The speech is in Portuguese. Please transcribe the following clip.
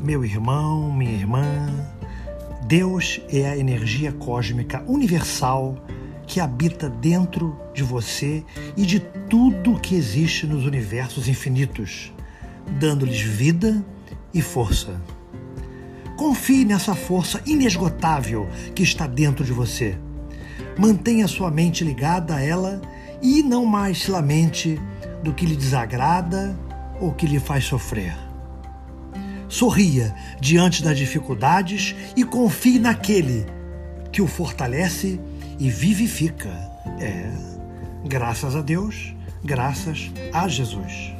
Meu irmão, minha irmã, Deus é a energia cósmica universal que habita dentro de você e de tudo que existe nos universos infinitos, dando-lhes vida e força. Confie nessa força inesgotável que está dentro de você. Mantenha sua mente ligada a ela e não mais se lamente do que lhe desagrada ou que lhe faz sofrer. Sorria diante das dificuldades e confie naquele que o fortalece e vivifica. É, graças a Deus, graças a Jesus.